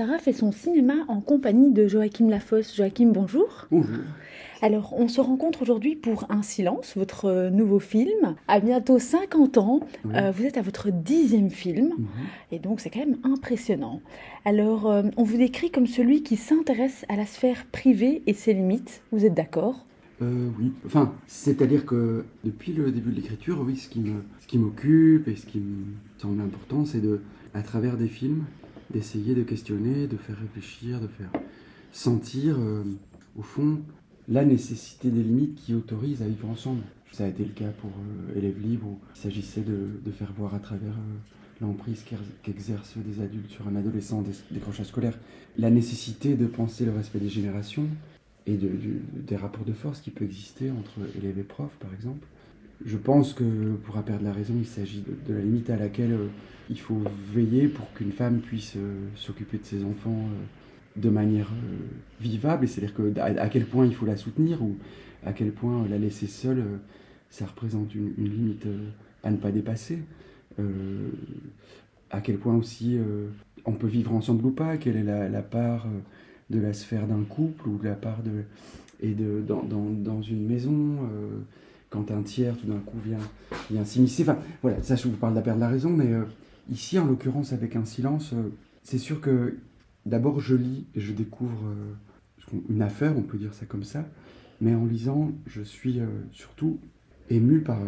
Clara fait son cinéma en compagnie de Joachim Lafosse. Joachim, bonjour. Bonjour. Alors, on se rencontre aujourd'hui pour Un silence, votre euh, nouveau film. À bientôt 50 ans, Oui. euh, vous êtes à votre dixième film, Mhm. et donc c'est quand même impressionnant. Alors, euh, on vous décrit comme celui qui s'intéresse à la sphère privée et ses limites. Vous êtes d'accord? Euh, oui, enfin, c'est-à-dire que depuis le début de l'écriture, oui, ce qui m'occupe et ce qui me semble important, c'est de, à travers des films, d'essayer de questionner, de faire réfléchir, de faire sentir, euh, au fond, la nécessité des limites qui autorisent à vivre ensemble. Ça a été le cas pour euh, Élèves libres, où il s'agissait de, faire voir à travers euh, l'emprise qu'exercent des adultes sur un adolescent en dé- décrochage scolaire, la nécessité de penser le respect des générations, et des rapports de force qui peut exister entre élèves et profs, par exemple. Je pense que pour à perdre la raison, il s'agit de, la limite à laquelle euh, il faut veiller pour qu'une femme puisse euh, s'occuper de ses enfants euh, de manière vivable, c'est-à-dire que, à, quel point il faut la soutenir ou à quel point la laisser seule, ça représente une, limite à ne pas dépasser. À quel point aussi on peut vivre ensemble ou pas, quelle est la, part de la sphère d'un couple ou de la part de et de dans, dans, une maison quand un tiers tout d'un coup vient vient s'immiscer. Enfin voilà ça je vous parle de la perte de la raison mais euh, ici en l'occurrence avec un silence euh, c'est sûr que d'abord je lis et je découvre euh, une affaire on peut dire ça comme ça mais en lisant je suis surtout ému par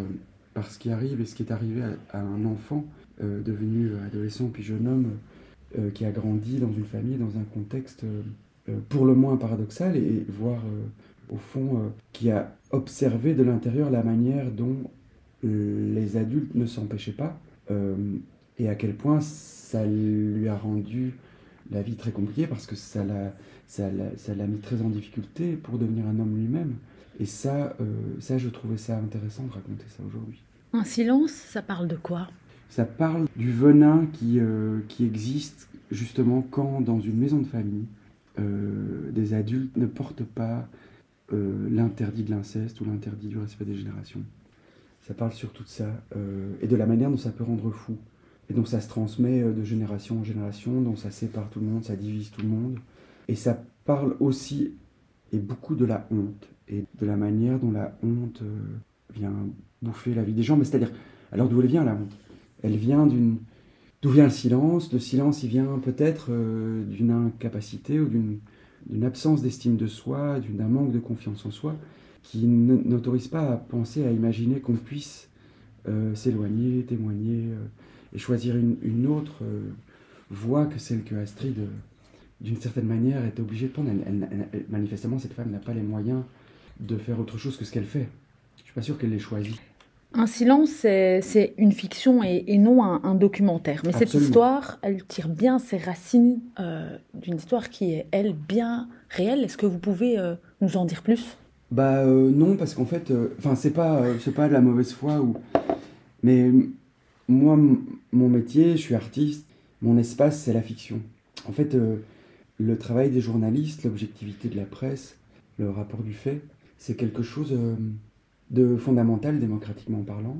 par ce qui arrive et ce qui est arrivé à, un enfant devenu adolescent puis jeune homme qui a grandi dans une famille dans un contexte pour le moins paradoxal et voir euh, au fond euh, qui a observé de l'intérieur la manière dont euh, les adultes ne s'empêchaient pas euh, et à quel point ça lui a rendu la vie très compliquée parce que ça l'a ça l'a ça l'a mis très en difficulté pour devenir un homme lui-même. Et ça euh, ça je trouvais ça intéressant de raconter ça aujourd'hui. Un silence, ça parle de quoi? Ça parle du venin qui, euh, qui existe justement quand dans une maison de famille, euh, des adultes ne portent pas euh, l'interdit de l'inceste ou l'interdit du respect des générations. Ça parle surtout de ça euh, et de la manière dont ça peut rendre fou. Et donc ça se transmet euh, de génération en génération, dont ça sépare tout le monde, ça divise tout le monde. Et ça parle aussi et beaucoup de la honte et de la manière dont la honte vient bouffer la vie des gens. Mais c'est-à-dire, alors d'où elle vient la honte? Elle vient d'une... D'où vient le silence? Le silence, il vient peut-être d'une incapacité ou d'une d'une absence d'estime de soi, d'un manque de confiance en soi, qui n'autorise pas à penser, à imaginer qu'on puisse euh, s'éloigner, témoigner euh, et choisir une, autre euh, voie que celle que Astrid, d'une certaine manière, est obligée de prendre. Manifestement, cette femme n'a pas les moyens de faire autre chose que ce qu'elle fait. Je suis pas sûr qu'elle l'ait choisi. Un silence, c'est une fiction et, et non un, un documentaire. Mais cette histoire, elle tire bien ses racines euh, d'une histoire qui est, elle, bien réelle. Est-ce que vous pouvez euh, nous en dire plus? Bah euh, non, parce qu'en fait, enfin c'est pas c'est pas de la mauvaise foi ou, mais moi mon métier, je suis artiste, mon espace c'est la fiction. En fait, le travail des journalistes, l'objectivité de la presse, le rapport du fait, c'est quelque chose de fondamental démocratiquement parlant,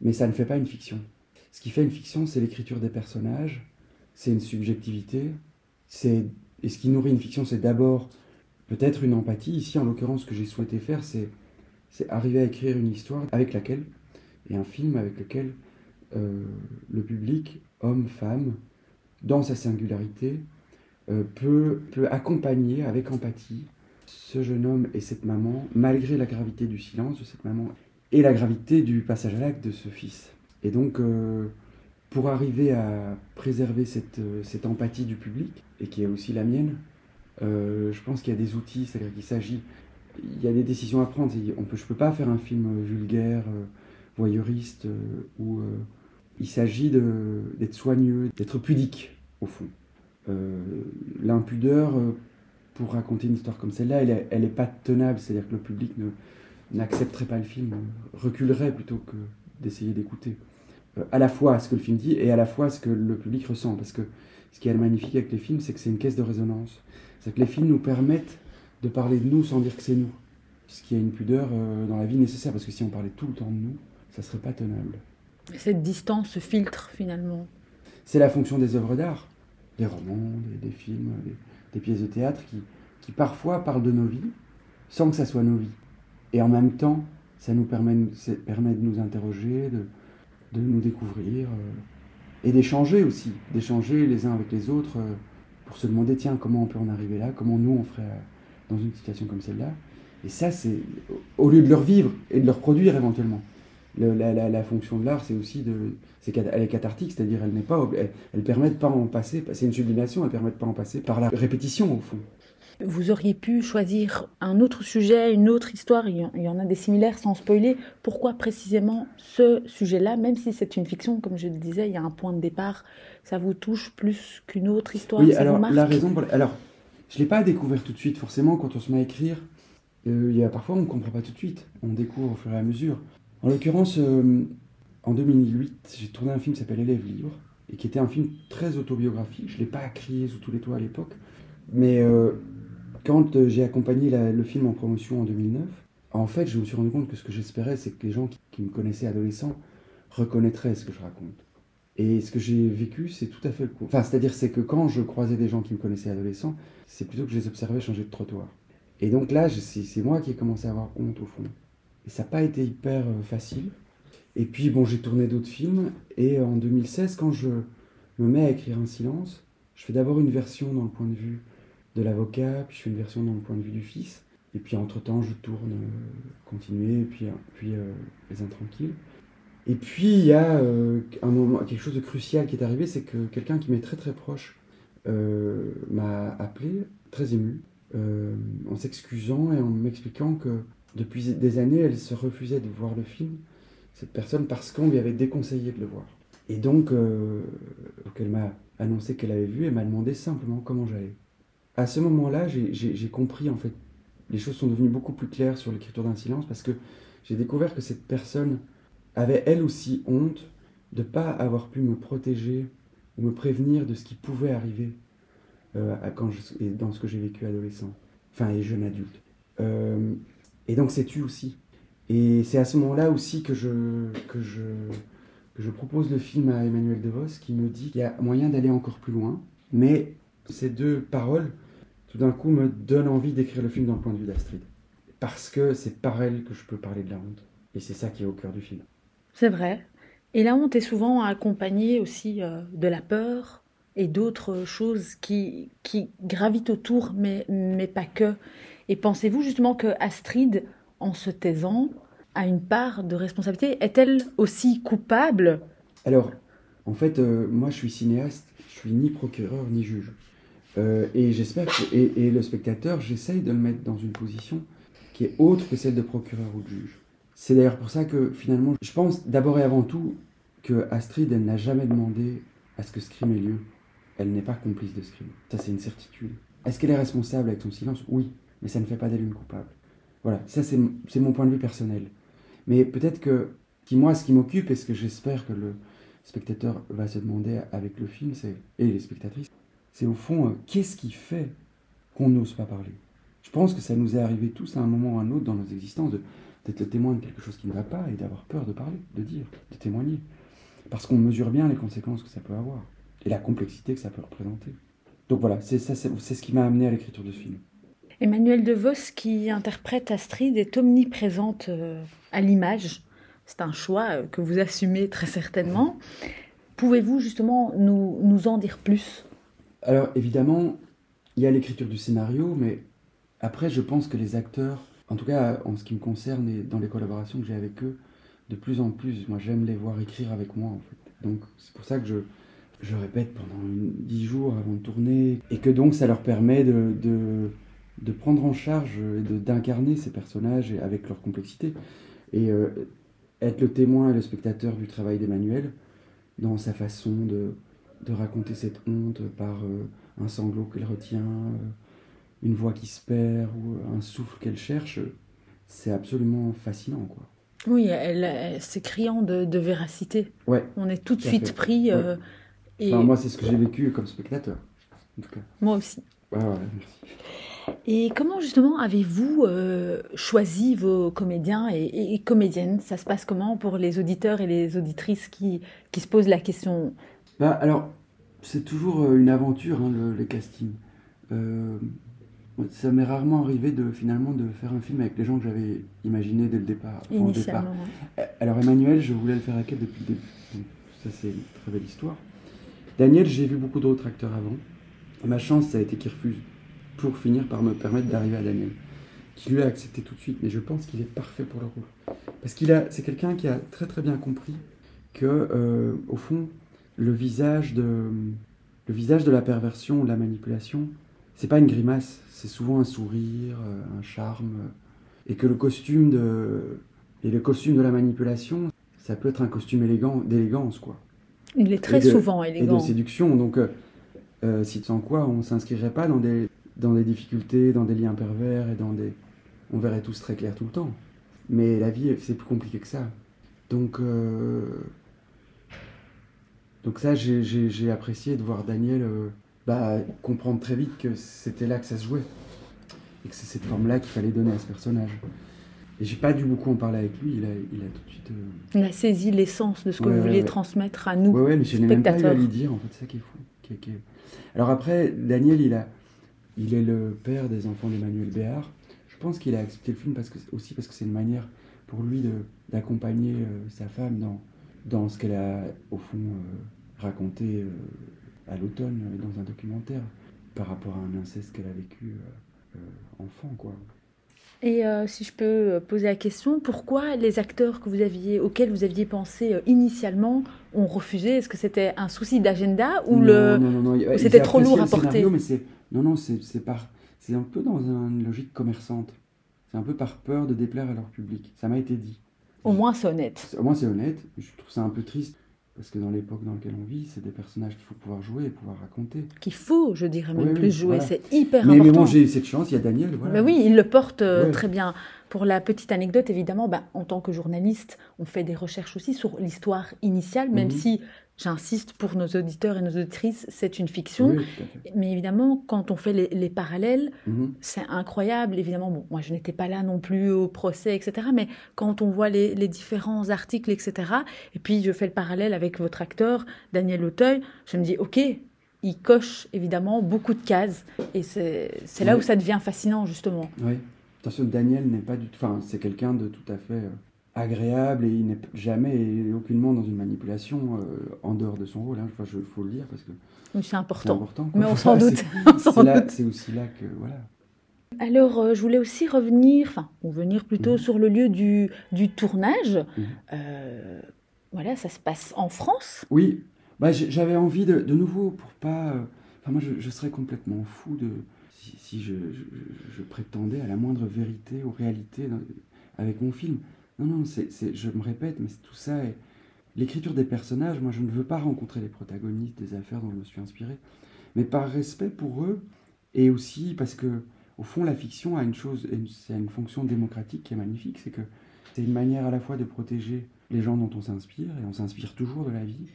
mais ça ne fait pas une fiction. Ce qui fait une fiction, c'est l'écriture des personnages, c'est une subjectivité, c'est et ce qui nourrit une fiction, c'est d'abord peut-être une empathie. Ici, en l'occurrence, ce que j'ai souhaité faire, c'est, c'est arriver à écrire une histoire avec laquelle, et un film avec lequel euh, le public, homme, femme, dans sa singularité, euh, peut, peut accompagner avec empathie ce jeune homme et cette maman, malgré la gravité du silence de cette maman et la gravité du passage à l'acte de ce fils. Et donc, euh, pour arriver à préserver cette, euh, cette empathie du public, et qui est aussi la mienne, euh, je pense qu'il y a des outils, c'est-à-dire qu'il s'agit, il y a des décisions à prendre. On peut, je ne peux pas faire un film vulgaire, voyeuriste, où il s'agit d'être soigneux, d'être pudique, au fond. L'impudeur, pour raconter une histoire comme celle-là, elle, est- elle est pas tenable, c'est-à-dire que le public ne- n'accepterait pas le film, reculerait plutôt que d'essayer d'écouter. Euh, à la fois ce que le film dit et à la fois ce que le public ressent, parce que ce qui est magnifique avec les films, c'est que c'est une caisse de résonance. C'est que les films nous permettent de parler de nous sans dire que c'est nous. Ce qui est une pudeur euh, dans la vie nécessaire, parce que si on parlait tout le temps de nous, ça serait pas tenable. Cette distance, ce filtre, finalement. C'est la fonction des œuvres d'art. des romans, des, films, des, pièces de théâtre qui, qui parfois parlent de nos vies sans que ça soit nos vies. Et en même temps, ça nous permet, permet de nous interroger, de, de nous découvrir euh, et d'échanger aussi, d'échanger les uns avec les autres euh, pour se demander tiens, comment on peut en arriver là, comment nous on ferait euh, dans une situation comme celle-là. Et ça, c'est au lieu de leur vivre et de leur produire éventuellement. La, la, la, fonction de l'art, c'est aussi de. C'est qu'elle est cathartique, c'est-à-dire elle n'est pas. Elle, elle permet de pas en passer. C'est une sublimation, elle permet de pas en passer par la répétition au fond. Vous auriez pu choisir un autre sujet, une autre histoire, il y en a des similaires sans spoiler. Pourquoi précisément ce sujet-là, même si c'est une fiction, comme je le disais, il y a un point de départ, ça vous touche plus qu'une autre histoire Oui, alors la raison, alors je ne l'ai pas découvert tout de suite, forcément, quand on se met à écrire, euh, il y a parfois on ne comprend pas tout de suite, on découvre au fur et à mesure. En l'occurrence, euh, en 2008, j'ai tourné un film qui s'appelle Élève libre, et qui était un film très autobiographique. Je ne l'ai pas crié sous tous les toits à l'époque, mais euh, quand euh, j'ai accompagné le film en promotion en 2009, en fait, je me suis rendu compte que ce que j'espérais, c'est que les gens qui, me connaissaient adolescent reconnaîtraient ce que je raconte. Et ce que j'ai vécu, c'est tout à fait le coup. Enfin, c'est-à-dire, c'est que quand je croisais des gens qui me connaissaient adolescent, c'est plutôt que je les observais changer de trottoir. Et donc là, c'est moi qui ai commencé à avoir honte au fond. Et ça n'a pas été hyper euh, facile. Et puis, bon, j'ai tourné d'autres films. Et en 2016, quand je me mets à écrire un silence, je fais d'abord une version dans le point de vue de l'avocat, puis je fais une version dans le point de vue du fils. Et puis entre-temps, je tourne euh, Continuer, puis, euh, puis euh, Les Intranquilles. Et puis il y a un moment, quelque chose de crucial qui est arrivé, c'est que quelqu'un qui m'est très très proche m'a appelé, très ému, en s'excusant et en m'expliquant que depuis des années, elle se refusait de voir le film, cette personne, parce qu'on lui avait déconseillé de le voir. Et donc, donc elle m'a annoncé qu'elle avait vu et m'a demandé simplement comment j'allais à ce moment-là, j'ai compris, en fait, les choses sont devenues beaucoup plus claires sur l'écriture d'un silence parce que j'ai découvert que cette personne avait elle aussi honte de ne pas avoir pu me protéger ou me prévenir de ce qui pouvait arriver euh, quand je, dans ce que j'ai vécu adolescent, enfin et jeune adulte. Euh, et donc c'est tu aussi. Et c'est à ce moment-là aussi que je, que, je, que je propose le film à Emmanuel DeVos qui me dit qu'il y a moyen d'aller encore plus loin, mais ces deux paroles tout d'un coup me donne envie d'écrire le film le point de vue d'Astrid. Parce que c'est par elle que je peux parler de la honte. Et c'est ça qui est au cœur du film. C'est vrai. Et la honte est souvent accompagnée aussi euh, de la peur et d'autres choses qui, qui gravitent autour, mais, mais pas que. Et pensez-vous justement que Astrid, en se taisant, a une part de responsabilité? Est-elle aussi coupable? Alors, en fait, euh, moi je suis cinéaste, je suis ni procureur ni juge. Euh, et j'espère que et, le spectateur, j'essaye de le mettre dans une position qui est autre que celle de procureur ou de juge. C'est d'ailleurs pour ça que finalement, je pense d'abord et avant tout que Astrid, elle n'a jamais demandé à ce que ce crime ait lieu. Elle n'est pas complice de ce crime. Ça, c'est une certitude. Est-ce qu'elle est responsable avec son silence? Oui, mais ça ne fait pas d'elle une coupable. Voilà, ça c'est mon point de vue personnel. Mais peut-être que, qui moi, ce qui m'occupe et ce que j'espère que le spectateur va se demander avec le film, et les spectatrices, c'est au fond, euh, qu'est-ce qui fait qu'on n'ose pas parler? Je pense que ça nous est arrivé tous à un moment ou à un autre dans nos existences d'être le témoin de quelque chose qui ne va pas et d'avoir peur de parler, de dire, de témoigner. Parce qu'on mesure bien les conséquences que ça peut avoir et la complexité que ça peut représenter. Donc voilà, c'est ce qui m'a amené à l'écriture de ce film. Emmanuel DeVos, qui interprète Astrid, est omniprésente euh, à l'image. C'est un choix euh, que vous assumez très certainement. Pouvez-vous justement nous, nous en dire plus? Alors évidemment, il y a l'écriture du scénario, mais après je pense que les acteurs, en tout cas en ce qui me concerne et dans les collaborations que j'ai avec eux, de plus en plus, moi j'aime les voir écrire avec moi. Donc c'est pour ça que je, je répète pendant dix jours avant de tourner, et que donc ça leur permet de, de prendre en charge et d'incarner ces personnages avec leur complexité. Et euh, être le témoin et le spectateur du travail d'Emmanuel dans sa façon de, de raconter cette honte par euh, un sanglot qu'elle retient, euh, une voix qui se perd ou un souffle qu'elle cherche, c'est absolument fascinant, quoi. Oui, elle, c'est criant de, véracité. Ouais. On est tout de suite pris. Et... moi, c'est ce que j'ai vécu comme spectateur, en tout cas. Moi aussi. Ah, merci. Et comment justement avez-vous choisi vos comédiens et, comédiennes? Ça se passe comment pour les auditeurs et les auditrices qui, qui se posent la question? Bah, alors, c'est toujours euh, une aventure, hein, le, les castings. Euh, ça m'est rarement arrivé de finalement de faire un film avec les gens que j'avais imaginés dès le départ. enfin, départ. Ouais. Euh, Alors Emmanuel, je voulais le faire avec elle depuis le début. Donc, ça c'est une très belle histoire. Daniel, j'ai vu beaucoup d'autres acteurs avant. Et ma chance, ça a été qu'il refuse pour finir par me permettre d'arriver à Daniel, qui lui a accepté tout de suite. Mais je pense qu'il est parfait pour le rôle, parce qu'il a, c'est quelqu'un qui a très très bien compris que, euh, au fond, le visage de, le visage de la perversion, de la manipulation, c'est pas une grimace, c'est souvent un sourire, euh, un charme, et que le costume de, et le costume de la manipulation, ça peut être un costume élégant, d'élégance, quoi Il est très de- souvent et de élégant. séduction. Donc, euh, euh, si sans quoi, on s'inscrirait pas dans des, dans des difficultés, dans des liens pervers et dans des. On verrait tous très clair tout le temps. Mais la vie, c'est plus compliqué que ça. Donc, euh, donc ça, j'ai- apprécié de voir Daniel euh, bah, comprendre très vite que c'était là que ça se jouait. Et que c'est cette forme-là qu'il fallait donner à ce personnage. Et j'ai pas dû beaucoup en parler avec lui. Il a, il a tout de suite. euh, Il a saisi l'essence de ce que Ouais, vous vouliez ouais. transmettre à nous. Ouais, ouais, mais je n'ai même pas eu à lui dire, en fait, c'est ça qui est fou. qui est- qui est- Alors après, Daniel, il, a, il est le père des enfants d'Emmanuel Béard. Je pense qu'il a accepté le film parce que, aussi parce que c'est une manière pour lui d'accompagner euh, sa femme dans, dans ce qu'elle a, au fond, euh, raconté euh, à l'automne dans un documentaire par rapport à un inceste qu'elle a vécu enfant, quoi. Et euh, si je peux poser la question, pourquoi les acteurs que vous aviez, auxquels vous aviez pensé initialement ont refusé? Est-ce que c'était un souci d'agenda ou non, le c'était trop lourd à porter? scénario, mais c'est non, non, c'est par, c'est un peu dans une logique commerçante. C'est un peu par peur de déplaire à leur public. Ça m'a été dit. Au moins c'est honnête. Au moins c'est honnête. Je trouve ça un peu triste parce que dans l'époque dans laquelle on vit, c'est des personnages qu'il faut pouvoir jouer et pouvoir raconter. Qu'il faut, je dirais même oui, plus jouer. voilà. C'est hyper Mais, mais important. bon, j'ai eu cette chance. Il y a Daniel, voilà. Ben oui, il le porte euh, Ouais. très bien. Pour la petite anecdote, évidemment, ben, en tant que journaliste, on fait des recherches aussi sur l'histoire initiale, même Mhm. si, j'insiste pour nos auditeurs et nos auditrices, c'est une fiction. Oui. Mais évidemment, quand on fait les, les parallèles, Mhm. c'est incroyable. Évidemment, bon, moi je n'étais pas là non plus au procès, etc. Mais quand on voit les, les différents articles, etc. Et puis je fais le parallèle avec votre acteur, Daniel Auteuil, je me dis, ok, il coche évidemment beaucoup de cases. Et c'est là Oui. où ça devient fascinant, justement. Oui. Attention, Daniel n'est pas du tout. Enfin, c'est quelqu'un de tout à fait euh, agréable et il n'est jamais et aucunement dans une manipulation euh, en dehors de son rôle. Hein. Enfin, je faut le dire parce que C'est important. Mais on s'en doute. c'est- aussi là que voilà. Alors, euh, je voulais aussi revenir, enfin, revenir plutôt Mhm. sur le lieu du, du tournage. Mhm. Euh, voilà, ça se passe en France. Oui, bah, j'avais envie de, de nouveau pour pas. euh, Enfin, moi, je, je serais complètement fou de si, si je, je- je prétendais à la moindre vérité ou réalité dans- avec mon film. Non, non, c'est, c'est- je me répète, mais tout ça. est- L'écriture des personnages, moi, je ne veux pas rencontrer les protagonistes des affaires dont je me suis inspiré, mais par respect pour eux et aussi parce que, au fond, la fiction a une chose, c'est une fonction démocratique qui est magnifique, c'est que c'est une manière à la fois de protéger les gens dont on s'inspire, et on s'inspire toujours de la vie,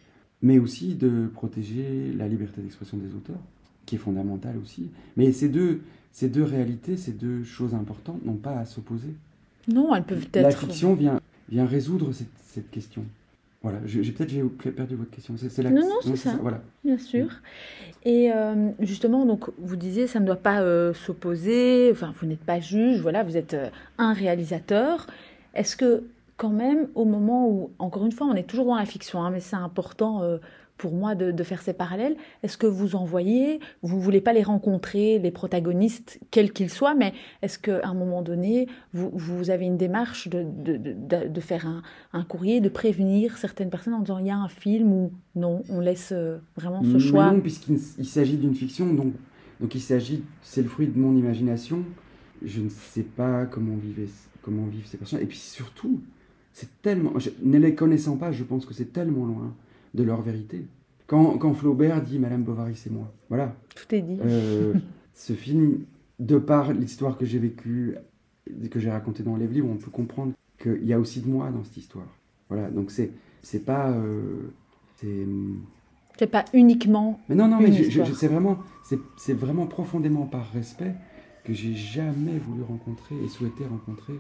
mais aussi de protéger la liberté d'expression des auteurs, qui est fondamentale aussi. Mais ces deux, ces deux réalités, ces deux choses importantes n'ont pas à s'opposer. Non, elles peuvent La être. fiction vient, vient résoudre cette, cette question. Voilà, j'ai peut-être j'ai perdu votre question. C'est, c'est la- Non, non, c'est ça. Voilà. Bien sûr. Et euh, justement, donc, vous disiez, ça ne doit pas euh, s'opposer, enfin, vous n'êtes pas juge, voilà, vous êtes euh, un réalisateur. Est-ce que, quand même, au moment où, encore une fois, on est toujours dans la fiction, hein, mais c'est important pour moi de, de faire ces parallèles, est-ce que vous envoyez, vous ne voulez pas les rencontrer, les protagonistes, quels qu'ils soient, mais est-ce qu'à un moment donné, vous, vous avez une démarche de, de, de, de faire un, un courrier, de prévenir certaines personnes en disant il y a un film ou non, on laisse euh, vraiment ce choix? non, puisqu'il s'agit d'une fiction, donc, donc il s'agit, c'est le fruit de mon imagination. Je ne sais pas comment vivent, comment vivent ces personnes. Et puis surtout, c'est tellement, je- ne les connaissant pas, je pense que c'est tellement loin de leur vérité. Quand, quand Flaubert dit Madame Bovary, c'est moi. Voilà. Tout est dit. Euh, ce film, de par l'histoire que j'ai vécue, que j'ai racontée dans les livres, on peut comprendre qu'il y a aussi de moi dans cette histoire. Voilà. Donc c'est, c'est pas, euh, c'est C'est pas uniquement. mais non, non, mais c'est vraiment, c'est, c'est vraiment profondément par respect que j'ai jamais voulu rencontrer et souhaité rencontrer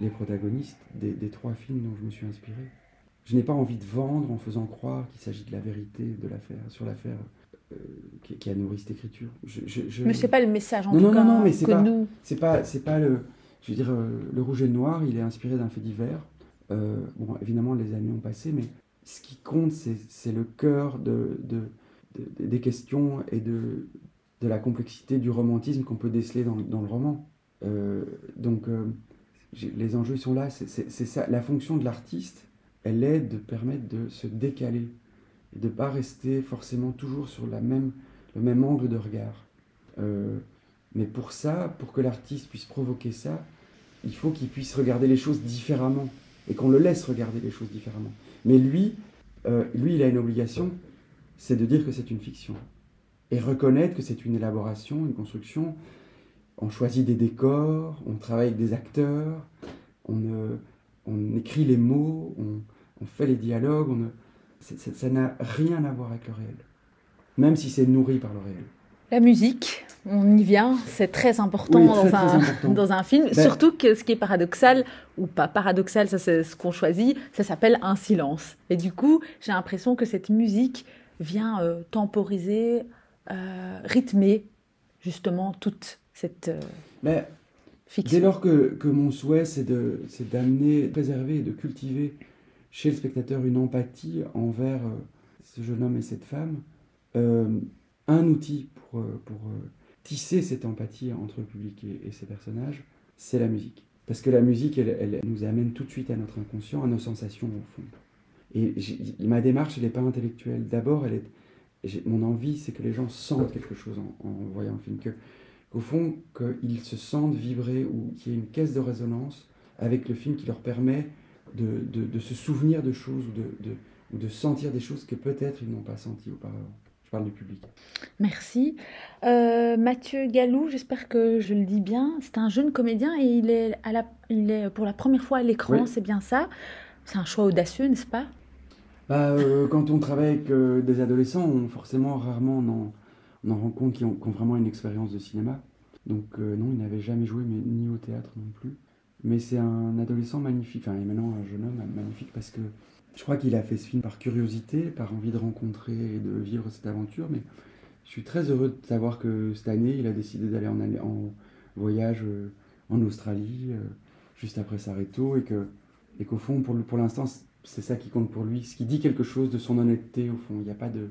les protagonistes des, des trois films dont je me suis inspiré. Je n'ai pas envie de vendre en faisant croire qu'il s'agit de la vérité de l'affaire, sur l'affaire qui, a nourri cette écriture. Je, je, Mais c'est pas le message en non, tout non, cas non, non, mais c'est pas, nous. C'est pas, c'est pas le. Je veux dire, le rouge et le noir, il est inspiré d'un fait divers. bon, évidemment, les années ont passé, mais ce qui compte, c'est le cœur de, de, des questions et de, de la complexité du romantisme qu'on peut déceler dans, dans, le roman. donc, les enjeux sont là. C'est ça. La fonction de l'artiste, elle est de permettre de se décaler et de ne pas rester forcément toujours sur la même, le même angle de regard. Euh, mais pour ça, pour que l'artiste puisse provoquer ça, il faut qu'il puisse regarder les choses différemment et qu'on le laisse regarder les choses différemment. Mais lui, euh, lui, il a une obligation, c'est de dire que c'est une fiction et reconnaître que c'est une élaboration, une construction. On choisit des décors, on travaille avec des acteurs, on, on écrit les mots, on, on fait les dialogues, on ça n'a rien à voir avec le réel, même si c'est nourri par le réel. La musique, on y vient, c'est très important, dans, un, dans, un, film, ben surtout que ce qui est paradoxal, ou pas paradoxal, ça c'est ce qu'on choisit, ça s'appelle un silence. Et du coup, j'ai l'impression que cette musique vient euh, temporiser, euh, rythmer justement toute cette euh, ben, fiction. Dès lors que, que mon souhait c'est d'amener, de préserver et de cultiver chez le spectateur une empathie envers euh, ce jeune homme et cette femme, euh, un outil pour, euh, pour tisser cette empathie entre le public et, ses personnages, c'est la musique. Parce que la musique, elle, elle, nous amène tout de suite à notre inconscient, à nos sensations au fond. Et ma démarche, elle n'est pas intellectuelle. D'abord, elle est, mon envie, c'est que les gens sentent quelque chose en, voyant le film, qu'au fond, qu'ils se sentent vibrer ou qu'il y ait une caisse de résonance avec le film qui leur permet de, de, se souvenir de choses ou de, sentir des choses que peut-être ils n'ont pas senties auparavant. Je parle du public. Merci. Euh, Mathieu Galou, j'espère que je le dis bien. C'est un jeune comédien et il est, à la, il est pour la première fois à l'écran, c'est bien ça. C'est un choix audacieux, n'est-ce pas? Bah, euh, Quand on travaille avec euh, des adolescents, on, forcément, rarement, on en, on en rencontre qui ont, qui ont, vraiment une expérience de cinéma. Donc non, il n'avait jamais joué, mais ni au théâtre non plus. Mais c'est un adolescent magnifique, enfin, et maintenant un jeune homme magnifique parce que je crois qu'il a fait ce film par curiosité, par envie de rencontrer et de vivre cette aventure. Mais je suis très heureux de savoir que cette année, il a décidé d'aller en, en, voyage euh, en Australie, euh, juste après Sareto, et que et qu'au fond, pour, pour l'instant, c'est ça qui compte pour lui. Ce qui dit quelque chose de son honnêteté, au fond. Il n'y a pas de.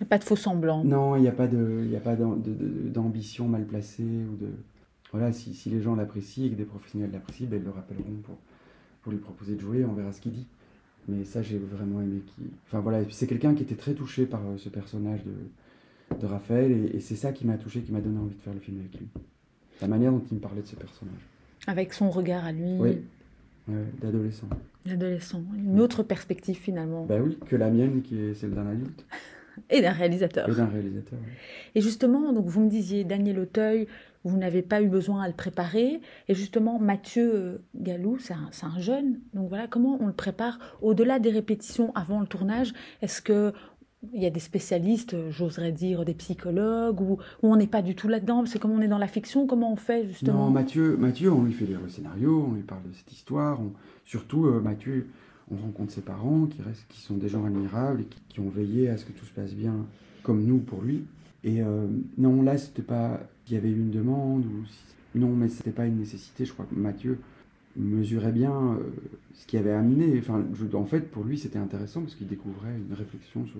Il a pas de faux semblant. Non, il n'y a pas d'ambition mal placée ou de voilà, si, si les gens l'apprécient et que des professionnels l'apprécient, ben, ils le rappelleront pour, pour lui proposer de jouer, on verra ce qu'il dit. Mais ça, j'ai vraiment aimé. Qui... Enfin voilà, c'est quelqu'un qui était très touché par euh, ce personnage de, de Raphaël, et, c'est ça qui m'a touché, qui m'a donné envie de faire le film avec lui. La manière dont il me parlait de ce personnage. Avec son regard à lui. Oui, d'adolescent. D'adolescent, une autre perspective finalement. Ben oui, que la mienne qui est celle d'un adulte. Et d'un réalisateur. Et d'un réalisateur. Et justement, donc vous me disiez Daniel Auteuil, vous n'avez pas eu besoin à le préparer. Et justement, Mathieu euh, Galou, c'est un, jeune. Donc voilà, comment on le prépare au-delà des répétitions avant le tournage? Est-ce que il y a des spécialistes, j'oserais dire des psychologues, ou, on n'est pas du tout là-dedans? C'est comme on est dans la fiction, comment on fait justement? Non, Mathieu, Mathieu, on lui fait des scénarios, on lui parle de cette histoire. Surtout, euh, Mathieu, on rencontre ses parents qui, restent, qui sont des gens admirables et qui, ont veillé à ce que tout se passe bien, comme nous pour lui. Et euh, non, là, c'était pas qu'il y avait eu une demande ou non, mais c'était pas une nécessité. Je crois que Mathieu mesurait bien euh, ce qui avait amené. Enfin, en fait, pour lui, c'était intéressant parce qu'il découvrait une réflexion sur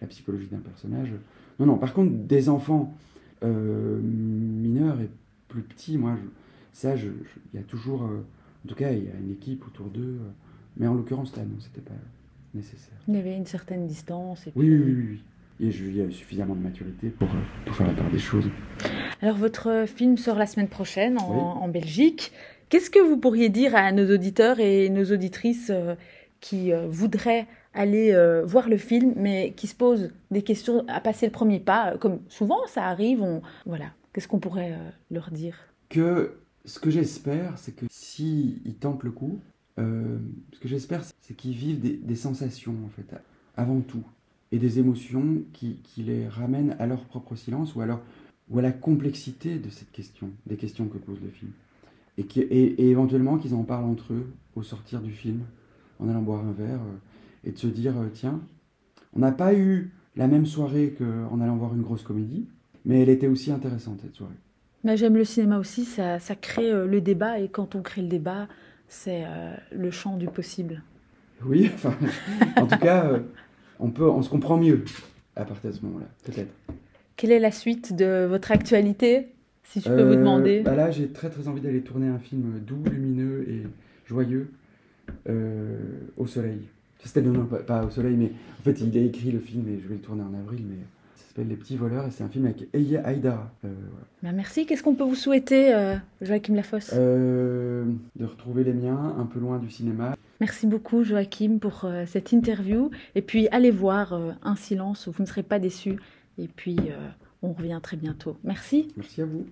la psychologie d'un personnage. Non, non. Par contre, des enfants euh, mineurs et plus petits, moi, ça, il y a toujours, en tout cas, il y a une équipe autour d'eux. Mais en l'occurrence, là, non, c'était pas nécessaire. Il y avait une certaine distance. Et oui, oui, oui, oui et y a suffisamment de maturité pour, euh, pour, faire la part des choses. Alors votre film sort la semaine prochaine en, Belgique. Qu'est-ce que vous pourriez dire à nos auditeurs et nos auditrices euh, qui euh, voudraient aller voir le film, mais qui se posent des questions à passer le premier pas, comme souvent ça arrive, on... voilà. Qu'est-ce qu'on pourrait leur dire? Que ce que j'espère, c'est que s'ils ils tentent le coup, ce que j'espère, c'est qu'ils vivent des, sensations en fait, avant tout et des émotions qui, les ramènent à leur propre silence ou à, ou à la complexité de cette question, des questions que pose le film. Et, éventuellement qu'ils en parlent entre eux au sortir du film, en allant boire un verre, euh, et de se dire, euh, tiens, on n'a pas eu la même soirée qu'en allant voir une grosse comédie, mais elle était aussi intéressante cette soirée. J'aime le cinéma aussi, ça, crée euh, le débat et quand on crée le débat, c'est euh, le champ du possible. Oui, enfin, en tout cas, euh, on, peut, on se comprend mieux à partir de ce moment-là, peut-être. Quelle est la suite de votre actualité, si je peux vous Euh, demander? bah Là, j'ai très très envie d'aller tourner un film doux, lumineux et joyeux au soleil. C'était non, non, pas, pas au soleil, mais en fait, il a écrit le film et je vais le tourner en avril, mais s'appelle Les Petits Voleurs et c'est un film avec Eya Aïdara. Euh, voilà. Ben, Merci. Qu'est-ce qu'on peut vous souhaiter, euh, Joachim Lafosse Euh, de retrouver les miens un peu loin du cinéma. Merci beaucoup, Joachim, pour euh, cette interview. Et puis, allez voir Un silence, vous ne serez pas déçus. Et puis, on revient très bientôt. Merci. Merci à vous.